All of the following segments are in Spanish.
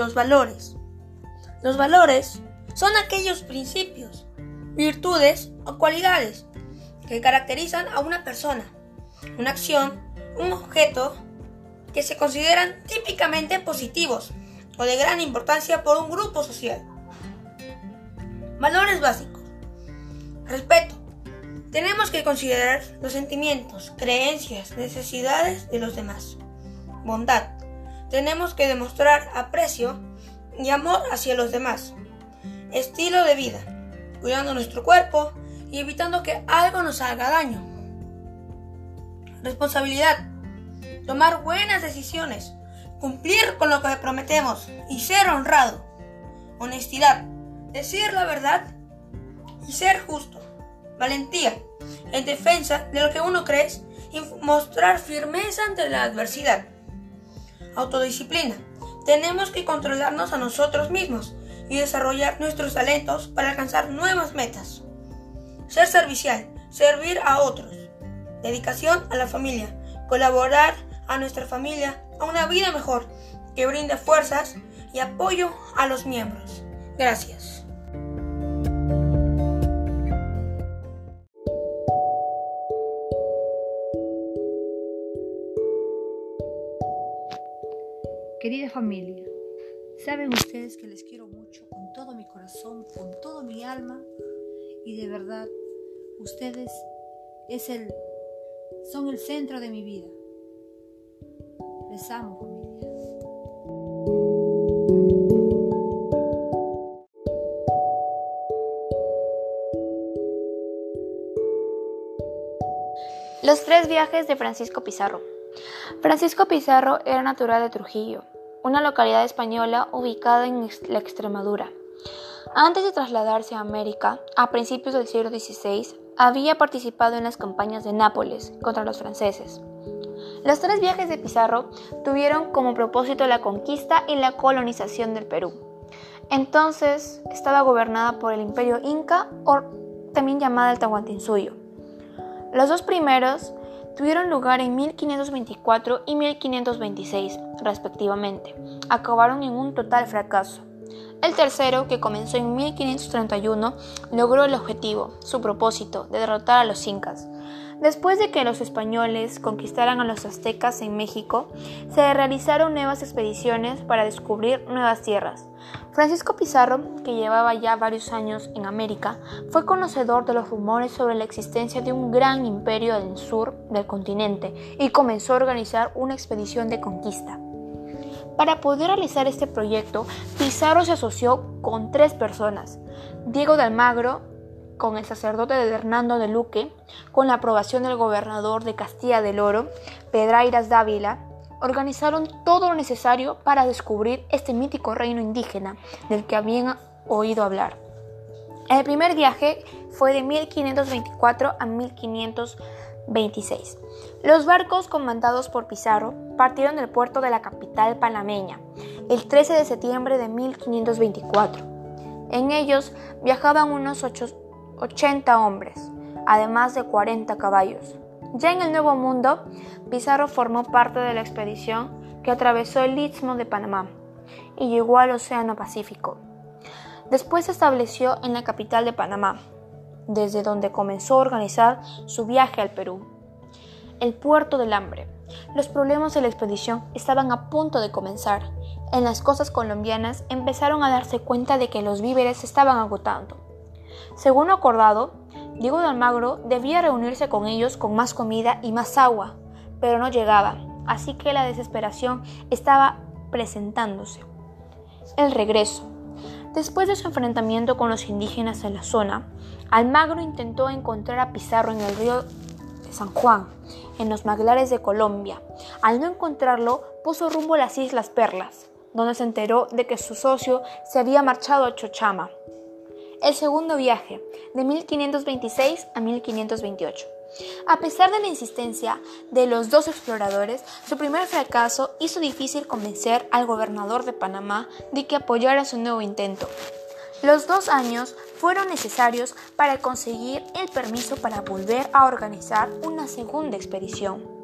los valores. Los valores son aquellos principios, virtudes o cualidades que caracterizan a una persona, una acción, un objeto que se consideran típicamente positivos o de gran importancia por un grupo social. Valores básicos. Respeto. Tenemos que considerar los sentimientos, creencias, necesidades de los demás. Bondad. Tenemos que demostrar aprecio y amor hacia los demás. Estilo de vida. Cuidando nuestro cuerpo y evitando que algo nos haga daño. Responsabilidad. Tomar buenas decisiones. Cumplir con lo que prometemos y ser honrado. Honestidad decir la verdad y ser justo, valentía en defensa de lo que uno cree y mostrar firmeza ante la adversidad. Autodisciplina. Tenemos que controlarnos a nosotros mismos y desarrollar nuestros talentos para alcanzar nuevas metas. Ser servicial, servir a otros. Dedicación a la familia, colaborar a nuestra familia a una vida mejor que brinde fuerzas y apoyo a los miembros. Gracias. Querida familia, saben ustedes que les quiero mucho con todo mi corazón, con todo mi alma y de verdad ustedes es el son el centro de mi vida. Les amo familia. Los tres viajes de Francisco Pizarro. Francisco Pizarro era natural de Trujillo, una localidad española ubicada en la Extremadura. Antes de trasladarse a América, a principios del siglo XVI, había participado en las campañas de Nápoles contra los franceses. Los tres viajes de Pizarro tuvieron como propósito la conquista y la colonización del Perú. Entonces estaba gobernada por el imperio inca o también llamada el Tahuantinsuyo. Los dos primeros tuvieron lugar en 1524 y 1526, respectivamente. Acabaron en un total fracaso. El tercero, que comenzó en 1531, logró el objetivo, su propósito, de derrotar a los incas. Después de que los españoles conquistaran a los aztecas en México, se realizaron nuevas expediciones para descubrir nuevas tierras. Francisco Pizarro, que llevaba ya varios años en América, fue conocedor de los rumores sobre la existencia de un gran imperio del sur del continente y comenzó a organizar una expedición de conquista. Para poder realizar este proyecto, Pizarro se asoció con tres personas, Diego de Almagro, con el sacerdote de Hernando de Luque, con la aprobación del gobernador de Castilla del Oro, Pedrairas Dávila, organizaron todo lo necesario para descubrir este mítico reino indígena del que habían oído hablar. El primer viaje fue de 1524 a 1526. Los barcos comandados por Pizarro partieron del puerto de la capital panameña el 13 de septiembre de 1524. En ellos viajaban unos 80 hombres, además de 40 caballos. Ya en el Nuevo Mundo, Pizarro formó parte de la expedición que atravesó el Istmo de Panamá y llegó al Océano Pacífico. Después se estableció en la capital de Panamá, desde donde comenzó a organizar su viaje al Perú. El puerto del hambre. Los problemas de la expedición estaban a punto de comenzar. En las costas colombianas empezaron a darse cuenta de que los víveres estaban agotando. Según acordado, Diego de Almagro debía reunirse con ellos con más comida y más agua, pero no llegaba, así que la desesperación estaba presentándose. El regreso. Después de su enfrentamiento con los indígenas en la zona, Almagro intentó encontrar a Pizarro en el río de San Juan, en los maglares de Colombia. Al no encontrarlo, puso rumbo a las Islas Perlas, donde se enteró de que su socio se había marchado a Chochama, el segundo viaje, de 1526 a 1528. A pesar de la insistencia de los dos exploradores, su primer fracaso hizo difícil convencer al gobernador de Panamá de que apoyara su nuevo intento. Los dos años fueron necesarios para conseguir el permiso para volver a organizar una segunda expedición.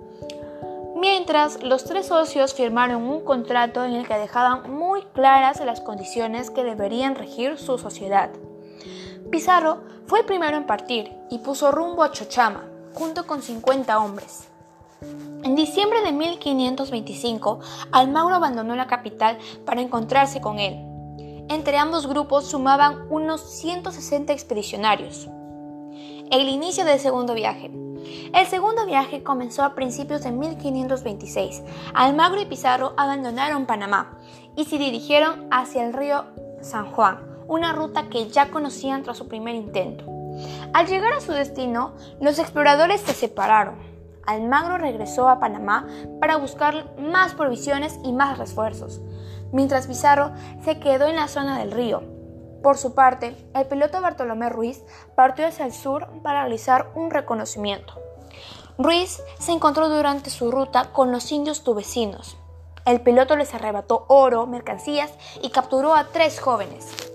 mientras los tres socios firmaron un contrato en el que dejaban muy claras las condiciones que deberían regir su sociedad. Pizarro fue el primero en partir y puso rumbo a Chochama, junto con 50 hombres. En diciembre de 1525, Almagro abandonó la capital para encontrarse con él. Entre ambos grupos sumaban unos 160 expedicionarios. El inicio del segundo viaje. El segundo viaje comenzó a principios de 1526. Almagro y Pizarro abandonaron Panamá y se dirigieron hacia el río San Juan, una ruta que ya conocían tras su primer intento. Al llegar a su destino, los exploradores se separaron. Almagro regresó a Panamá para buscar más provisiones y más refuerzos, mientras Pizarro se quedó en la zona del río. Por su parte, el piloto Bartolomé Ruiz partió hacia el sur para realizar un reconocimiento. Ruiz se encontró durante su ruta con los indios tubecinos. El piloto les arrebató oro, mercancías y capturó a tres jóvenes.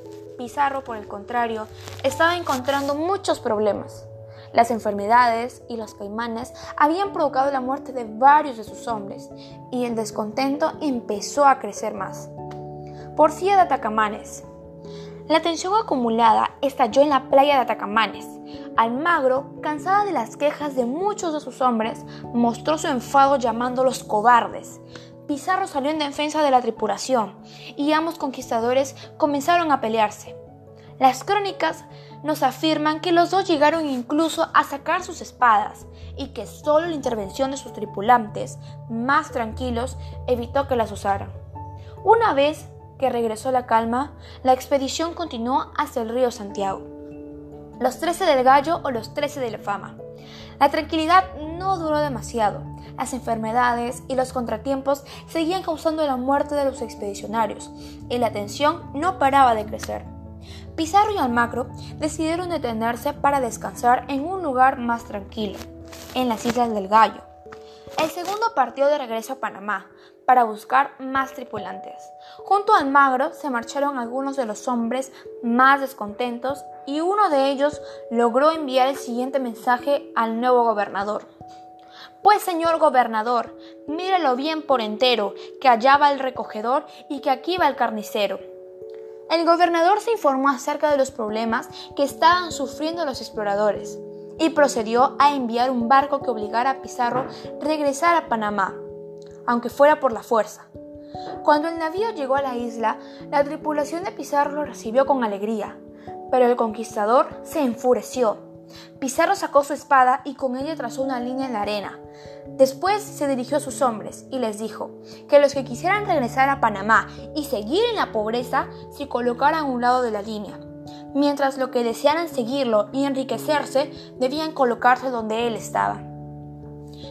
Pizarro, por el contrario, estaba encontrando muchos problemas. Las enfermedades y los caimanes habían provocado la muerte de varios de sus hombres y el descontento empezó a crecer más. Porfía de Atacamanes. La tensión acumulada estalló en la playa de Atacamanes. Almagro, cansada de las quejas de muchos de sus hombres, mostró su enfado llamándolos cobardes. Pizarro salió en defensa de la tripulación y ambos conquistadores comenzaron a pelearse. Las crónicas nos afirman que los dos llegaron incluso a sacar sus espadas y que solo la intervención de sus tripulantes, más tranquilos, evitó que las usaran. Una vez que regresó la calma, la expedición continuó hacia el río Santiago. Los trece del gallo o los trece de la fama. La tranquilidad no duró demasiado. Las enfermedades y los contratiempos seguían causando la muerte de los expedicionarios y la tensión no paraba de crecer. Pizarro y Almagro decidieron detenerse para descansar en un lugar más tranquilo, en las Islas del Gallo. El segundo partió de regreso a Panamá para buscar más tripulantes. Junto a Almagro se marcharon algunos de los hombres más descontentos y uno de ellos logró enviar el siguiente mensaje al nuevo gobernador. Pues señor gobernador, mírelo bien por entero, que allá va el recogedor y que aquí va el carnicero. El gobernador se informó acerca de los problemas que estaban sufriendo los exploradores y procedió a enviar un barco que obligara a Pizarro regresar a Panamá, aunque fuera por la fuerza. Cuando el navío llegó a la isla, la tripulación de Pizarro lo recibió con alegría, pero el conquistador se enfureció Pizarro sacó su espada y con ella trazó una línea en la arena. Después se dirigió a sus hombres y les dijo que los que quisieran regresar a Panamá y seguir en la pobreza se colocaran a un lado de la línea, mientras los que desearan seguirlo y enriquecerse debían colocarse donde él estaba.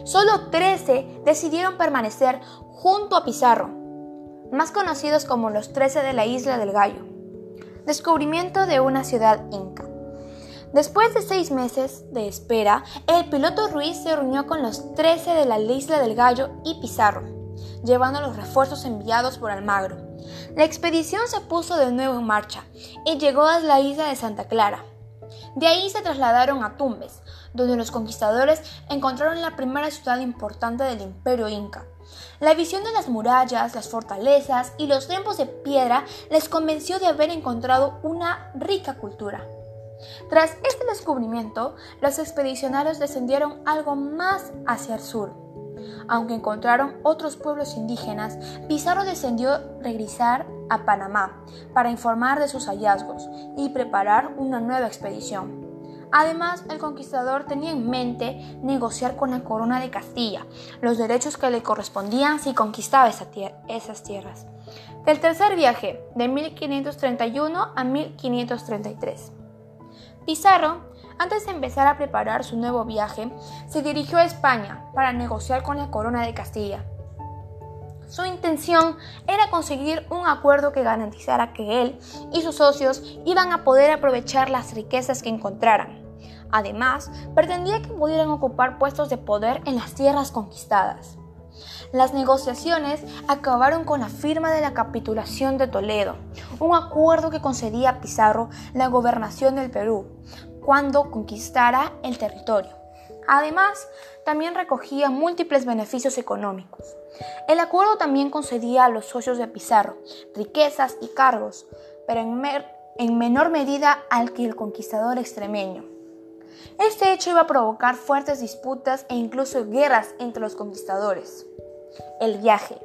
Solo 13 decidieron permanecer junto a Pizarro, más conocidos como los 13 de la isla del Gallo. Descubrimiento de una ciudad inca. Después de seis meses de espera, el piloto Ruiz se reunió con los 13 de la isla del Gallo y Pizarro, llevando los refuerzos enviados por Almagro. La expedición se puso de nuevo en marcha y llegó a la isla de Santa Clara. De ahí se trasladaron a Tumbes, donde los conquistadores encontraron la primera ciudad importante del imperio inca. La visión de las murallas, las fortalezas y los templos de piedra les convenció de haber encontrado una rica cultura. Tras este descubrimiento, los expedicionarios descendieron algo más hacia el sur. Aunque encontraron otros pueblos indígenas, Pizarro decidió regresar a Panamá para informar de sus hallazgos y preparar una nueva expedición. Además, el conquistador tenía en mente negociar con la corona de Castilla los derechos que le correspondían si conquistaba esas tierras. Del tercer viaje, de 1531 a 1533. Pizarro, antes de empezar a preparar su nuevo viaje, se dirigió a España para negociar con la corona de Castilla. Su intención era conseguir un acuerdo que garantizara que él y sus socios iban a poder aprovechar las riquezas que encontraran. Además, pretendía que pudieran ocupar puestos de poder en las tierras conquistadas. Las negociaciones acabaron con la firma de la capitulación de Toledo, un acuerdo que concedía a Pizarro la gobernación del Perú cuando conquistara el territorio. Además, también recogía múltiples beneficios económicos. El acuerdo también concedía a los socios de Pizarro riquezas y cargos, pero en, en menor medida al que el conquistador extremeño. Este hecho iba a provocar fuertes disputas e incluso guerras entre los conquistadores. El viaje.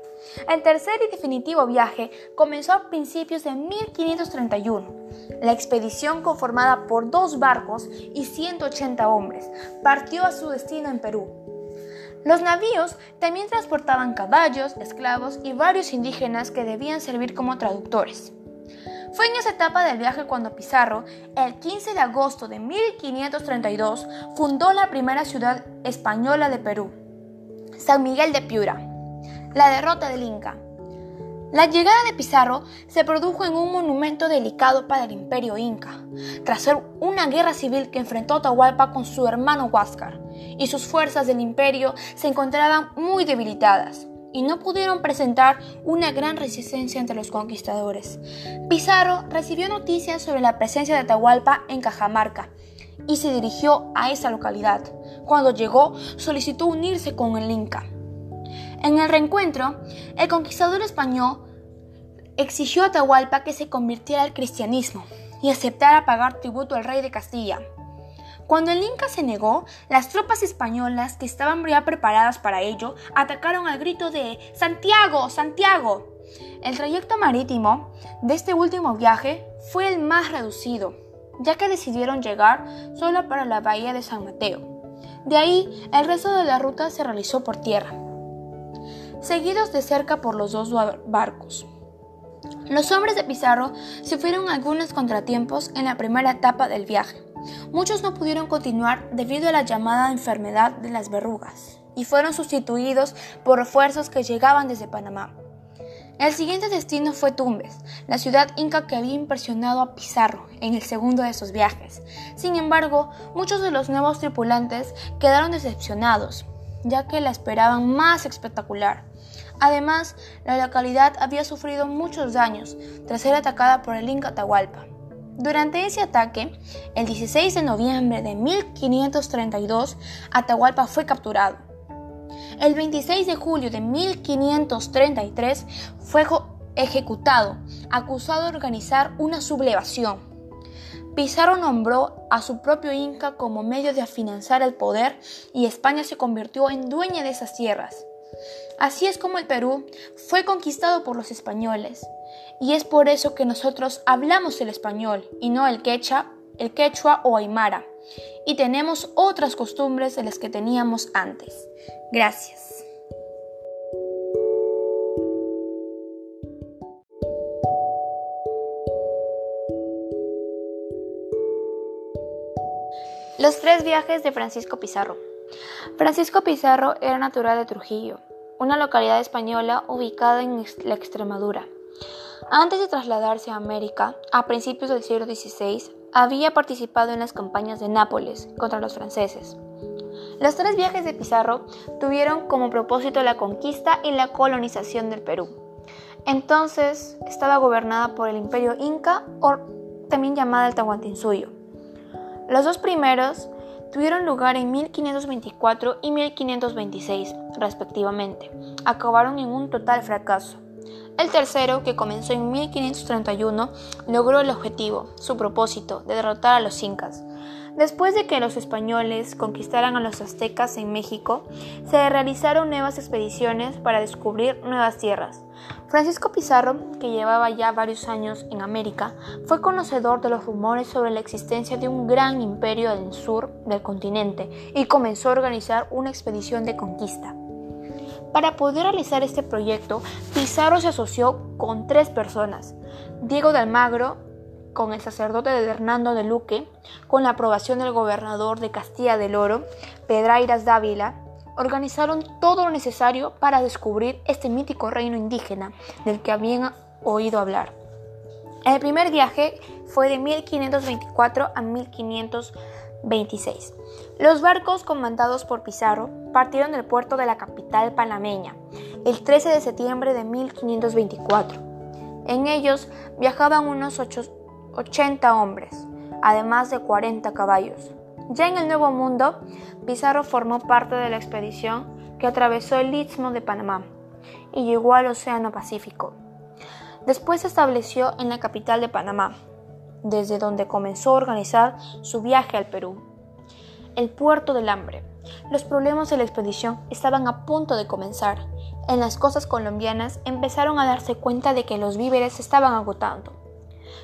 El tercer y definitivo viaje comenzó a principios de 1531. La expedición, conformada por dos barcos y 180 hombres, partió a su destino en Perú. Los navíos también transportaban caballos, esclavos y varios indígenas que debían servir como traductores. Fue en esa etapa del viaje cuando Pizarro, el 15 de agosto de 1532, fundó la primera ciudad española de Perú, San Miguel de Piura. La derrota del Inca. La llegada de Pizarro se produjo en un monumento delicado para el imperio inca, tras ser una guerra civil que enfrentó a Atahualpa con su hermano Huáscar, y sus fuerzas del imperio se encontraban muy debilitadas y no pudieron presentar una gran resistencia entre los conquistadores. Pizarro recibió noticias sobre la presencia de Atahualpa en Cajamarca y se dirigió a esa localidad. Cuando llegó, solicitó unirse con el Inca. En el reencuentro, el conquistador español exigió a Atahualpa que se convirtiera al cristianismo y aceptara pagar tributo al rey de Castilla. Cuando el Inca se negó, las tropas españolas que estaban ya preparadas para ello atacaron al grito de Santiago, Santiago. El trayecto marítimo de este último viaje fue el más reducido, ya que decidieron llegar solo para la bahía de San Mateo. De ahí, el resto de la ruta se realizó por tierra, seguidos de cerca por los dos barcos. Los hombres de Pizarro sufrieron algunos contratiempos en la primera etapa del viaje. Muchos no pudieron continuar debido a la llamada enfermedad de las verrugas y fueron sustituidos por refuerzos que llegaban desde Panamá. El siguiente destino fue Tumbes, la ciudad inca que había impresionado a Pizarro en el segundo de sus viajes. Sin embargo, muchos de los nuevos tripulantes quedaron decepcionados, ya que la esperaban más espectacular. Además, la localidad había sufrido muchos daños tras ser atacada por el Inca Atahualpa. Durante ese ataque, el 16 de noviembre de 1532, Atahualpa fue capturado. El 26 de julio de 1533 fue ejecutado, acusado de organizar una sublevación. Pizarro nombró a su propio Inca como medio de afianzar el poder y España se convirtió en dueña de esas tierras. Así es como el Perú fue conquistado por los españoles y es por eso que nosotros hablamos el español y no el quechua, el quechua o aymara, y tenemos otras costumbres de las que teníamos antes. Gracias. Los tres viajes de Francisco Pizarro. Francisco Pizarro era natural de Trujillo, una localidad española ubicada en la Extremadura. Antes de trasladarse a América, a principios del siglo XVI, había participado en las campañas de Nápoles contra los franceses. Los tres viajes de Pizarro tuvieron como propósito la conquista y la colonización del Perú. Entonces estaba gobernada por el imperio inca o también llamada el Tahuantinsuyo. Los dos primeros tuvieron lugar en 1524 y 1526, respectivamente. Acabaron en un total fracaso. El tercero, que comenzó en 1531, logró el objetivo, su propósito, de derrotar a los incas. Después de que los españoles conquistaran a los aztecas en México, se realizaron nuevas expediciones para descubrir nuevas tierras. Francisco Pizarro, que llevaba ya varios años en América, fue conocedor de los rumores sobre la existencia de un gran imperio del sur del continente y comenzó a organizar una expedición de conquista. Para poder realizar este proyecto, Pizarro se asoció con tres personas. Diego de Almagro, con el sacerdote de Hernando de Luque, con la aprobación del gobernador de Castilla del Oro, Pedrairas Dávila, organizaron todo lo necesario para descubrir este mítico reino indígena del que habían oído hablar. El primer viaje fue de 1524 a 1526. Los barcos comandados por Pizarro partieron del puerto de la capital panameña el 13 de septiembre de 1524. En ellos viajaban unos 80 hombres, además de 40 caballos. Ya en el Nuevo Mundo, Pizarro formó parte de la expedición que atravesó el Istmo de Panamá y llegó al Océano Pacífico. Después se estableció en la capital de Panamá, desde donde comenzó a organizar su viaje al Perú. El puerto del hambre. Los problemas de la expedición estaban a punto de comenzar. En las costas colombianas empezaron a darse cuenta de que los víveres estaban agotando.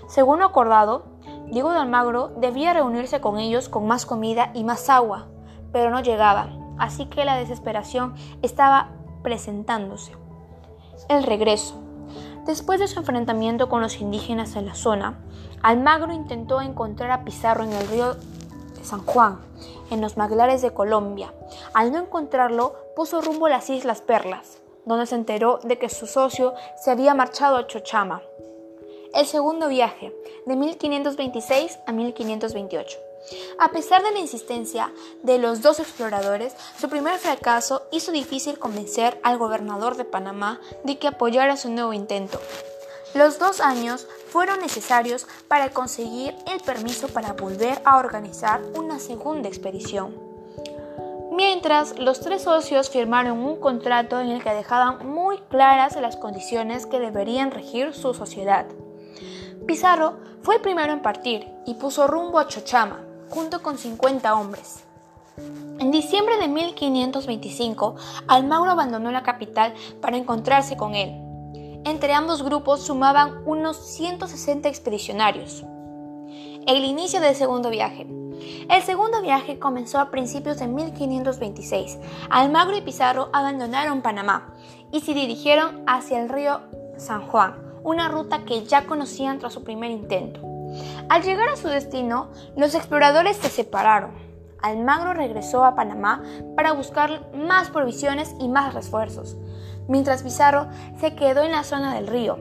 Según lo acordado, Diego de Almagro debía reunirse con ellos con más comida y más agua, pero no llegaba, así que la desesperación estaba presentándose. El regreso. Después de su enfrentamiento con los indígenas en la zona, Almagro intentó encontrar a Pizarro en el río de San Juan, en los maglares de Colombia. Al no encontrarlo, puso rumbo a las Islas Perlas, donde se enteró de que su socio se había marchado a Chochama. El segundo viaje, de 1526 a 1528. A pesar de la insistencia de los dos exploradores, su primer fracaso hizo difícil convencer al gobernador de Panamá de que apoyara su nuevo intento. Los dos años fueron necesarios para conseguir el permiso para volver a organizar una segunda expedición. Mientras, los tres socios firmaron un contrato en el que dejaban muy claras las condiciones que deberían regir su sociedad. Pizarro fue el primero en partir y puso rumbo a Chochama, junto con 50 hombres. En diciembre de 1525, Almagro abandonó la capital para encontrarse con él. Entre ambos grupos sumaban unos 160 expedicionarios. El inicio del segundo viaje. El segundo viaje comenzó a principios de 1526. Almagro y Pizarro abandonaron Panamá y se dirigieron hacia el río San Juan, una ruta que ya conocían tras su primer intento. Al llegar a su destino, los exploradores se separaron. Almagro regresó a Panamá para buscar más provisiones y más refuerzos, mientras Pizarro se quedó en la zona del río.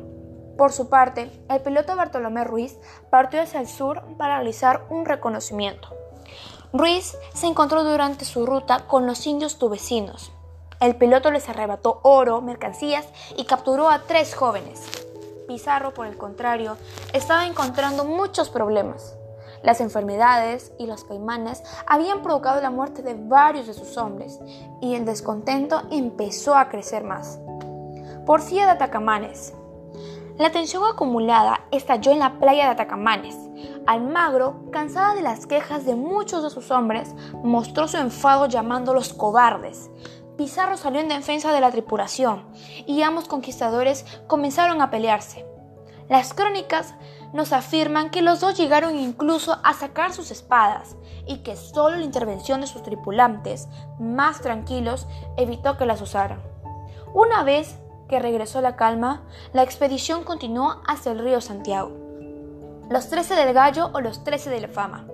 Por su parte, el piloto Bartolomé Ruiz partió hacia el sur para realizar un reconocimiento. Ruiz se encontró durante su ruta con los indios tubecinos. El piloto les arrebató oro, mercancías y capturó a tres jóvenes. Pizarro, por el contrario, estaba encontrando muchos problemas. Las enfermedades y los caimanes habían provocado la muerte de varios de sus hombres y el descontento empezó a crecer más. Porfía de Atacamanes. La tensión acumulada estalló en la playa de Atacamanes. Almagro, cansada de las quejas de muchos de sus hombres, mostró su enfado llamándolos cobardes. Pizarro salió en defensa de la tripulación y ambos conquistadores comenzaron a pelearse. Las crónicas nos afirman que los dos llegaron incluso a sacar sus espadas y que solo la intervención de sus tripulantes, más tranquilos, evitó que las usaran. Una vez que regresó la calma, la expedición continuó hacia el río Santiago. Los trece del gallo o los trece de la fama.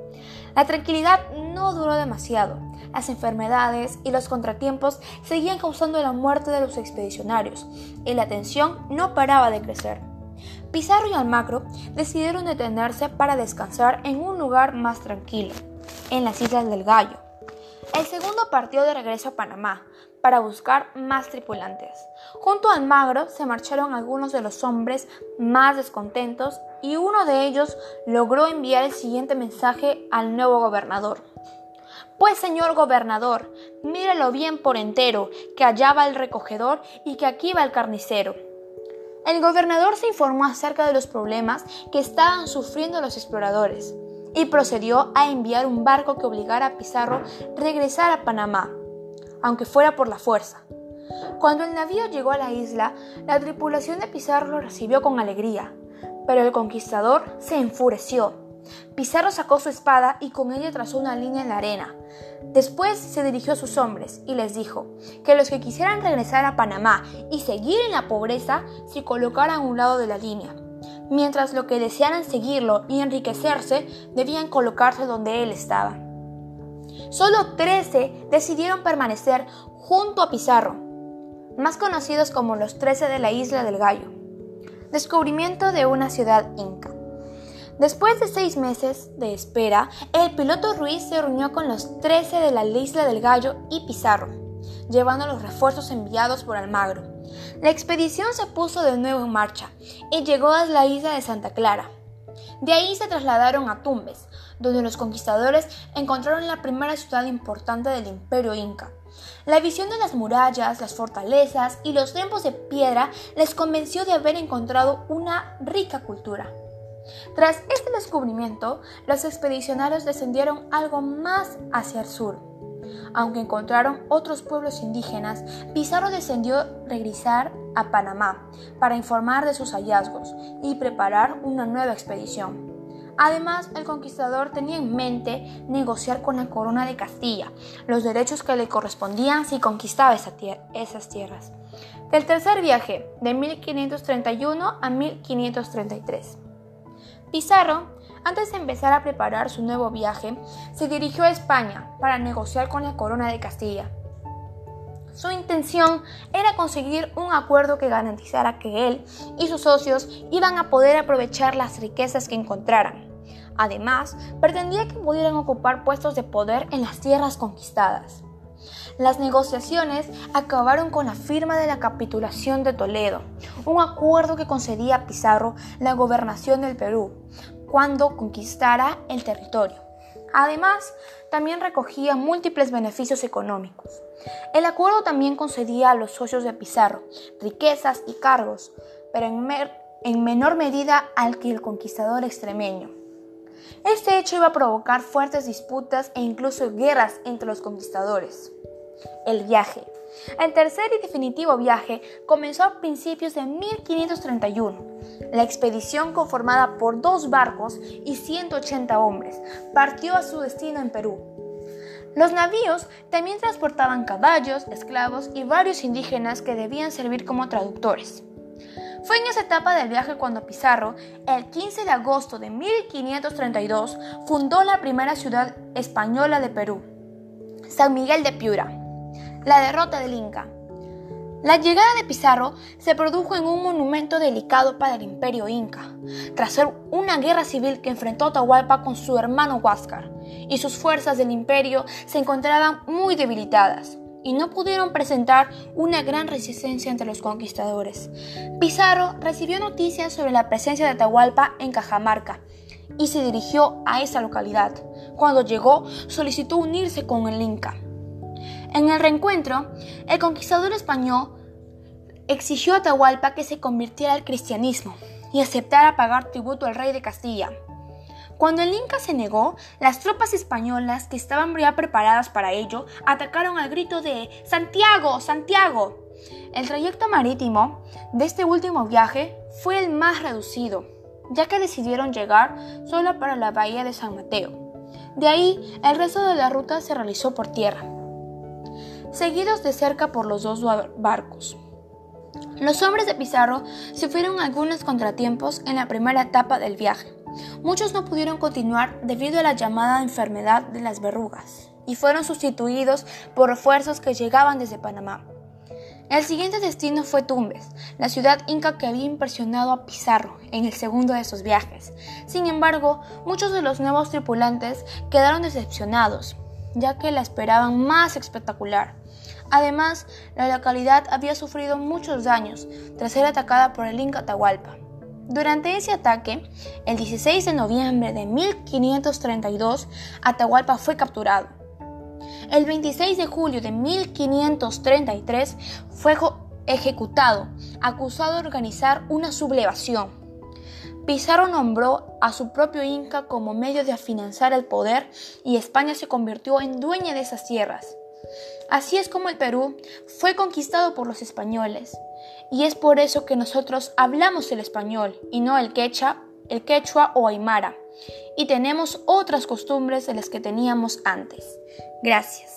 La tranquilidad no duró demasiado. Las enfermedades y los contratiempos seguían causando la muerte de los expedicionarios y la tensión no paraba de crecer. Pizarro y Almagro decidieron detenerse para descansar en un lugar más tranquilo, en las Islas del Gallo. El segundo partió de regreso a Panamá para buscar más tripulantes. Junto a Almagro se marcharon algunos de los hombres más descontentos y uno de ellos logró enviar el siguiente mensaje al nuevo gobernador. Pues señor gobernador, mírelo bien por entero, que allá va el recogedor y que aquí va el carnicero. El gobernador se informó acerca de los problemas que estaban sufriendo los exploradores y procedió a enviar un barco que obligara a Pizarro regresar a Panamá, aunque fuera por la fuerza. Cuando el navío llegó a la isla, la tripulación de Pizarro lo recibió con alegría, pero el conquistador se enfureció Pizarro sacó su espada y con ella trazó una línea en la arena. Después se dirigió a sus hombres y les dijo que los que quisieran regresar a Panamá y seguir en la pobreza se colocaran a un lado de la línea, mientras los que desearan seguirlo y enriquecerse debían colocarse donde él estaba. Solo 13 decidieron permanecer junto a Pizarro, más conocidos como los 13 de la isla del Gallo. Descubrimiento de una ciudad inca. Después de seis meses de espera, el piloto Ruiz se reunió con los 13 de la isla del Gallo y Pizarro, llevando los refuerzos enviados por Almagro. La expedición se puso de nuevo en marcha y llegó a la isla de Santa Clara. De ahí se trasladaron a Tumbes, donde los conquistadores encontraron la primera ciudad importante del imperio inca. La visión de las murallas, las fortalezas y los templos de piedra les convenció de haber encontrado una rica cultura. Tras este descubrimiento, los expedicionarios descendieron algo más hacia el sur. Aunque encontraron otros pueblos indígenas, Pizarro decidió regresar a Panamá para informar de sus hallazgos y preparar una nueva expedición. Además, el conquistador tenía en mente negociar con la corona de Castilla los derechos que le correspondían si conquistaba esas tierras. Del tercer viaje, de 1531 a 1533. Pizarro, antes de empezar a preparar su nuevo viaje, se dirigió a España para negociar con la corona de Castilla. Su intención era conseguir un acuerdo que garantizara que él y sus socios iban a poder aprovechar las riquezas que encontraran. Además, pretendía que pudieran ocupar puestos de poder en las tierras conquistadas. Las negociaciones acabaron con la firma de la capitulación de Toledo, un acuerdo que concedía a Pizarro la gobernación del Perú cuando conquistara el territorio. Además, también recogía múltiples beneficios económicos. El acuerdo también concedía a los socios de Pizarro riquezas y cargos, pero en, en menor medida al que el conquistador extremeño. Este hecho iba a provocar fuertes disputas e incluso guerras entre los conquistadores. El viaje. El tercer y definitivo viaje comenzó a principios de 1531. La expedición, conformada por dos barcos y 180 hombres, partió a su destino en Perú. Los navíos también transportaban caballos, esclavos y varios indígenas que debían servir como traductores. Fue en esa etapa del viaje cuando Pizarro, el 15 de agosto de 1532, fundó la primera ciudad española de Perú, San Miguel de Piura. La derrota del Inca. La llegada de Pizarro se produjo en un monumento delicado para el imperio inca, tras ser una guerra civil que enfrentó a Atahualpa con su hermano Huáscar, y sus fuerzas del imperio se encontraban muy debilitadas y no pudieron presentar una gran resistencia entre los conquistadores. Pizarro recibió noticias sobre la presencia de Atahualpa en Cajamarca y se dirigió a esa localidad. Cuando llegó, solicitó unirse con el Inca. En el reencuentro, el conquistador español exigió a Atahualpa que se convirtiera al cristianismo y aceptara pagar tributo al rey de Castilla. Cuando el Inca se negó, las tropas españolas que estaban ya preparadas para ello atacaron al grito de Santiago, Santiago. El trayecto marítimo de este último viaje fue el más reducido, ya que decidieron llegar solo para la bahía de San Mateo. De ahí, el resto de la ruta se realizó por tierra, seguidos de cerca por los dos barcos. Los hombres de Pizarro sufrieron algunos contratiempos en la primera etapa del viaje. Muchos no pudieron continuar debido a la llamada enfermedad de las verrugas y fueron sustituidos por refuerzos que llegaban desde Panamá. El siguiente destino fue Tumbes, la ciudad inca que había impresionado a Pizarro en el segundo de sus viajes. Sin embargo, muchos de los nuevos tripulantes quedaron decepcionados, ya que la esperaban más espectacular. Además, la localidad había sufrido muchos daños tras ser atacada por el Inca Atahualpa. Durante ese ataque, el 16 de noviembre de 1532, Atahualpa fue capturado. El 26 de julio de 1533 fue ejecutado, acusado de organizar una sublevación. Pizarro nombró a su propio Inca como medio de afianzar el poder y España se convirtió en dueña de esas tierras. Así es como el Perú fue conquistado por los españoles. Y es por eso que nosotros hablamos el español y no el quechua, el quechua o aymara. Y tenemos otras costumbres de las que teníamos antes. Gracias.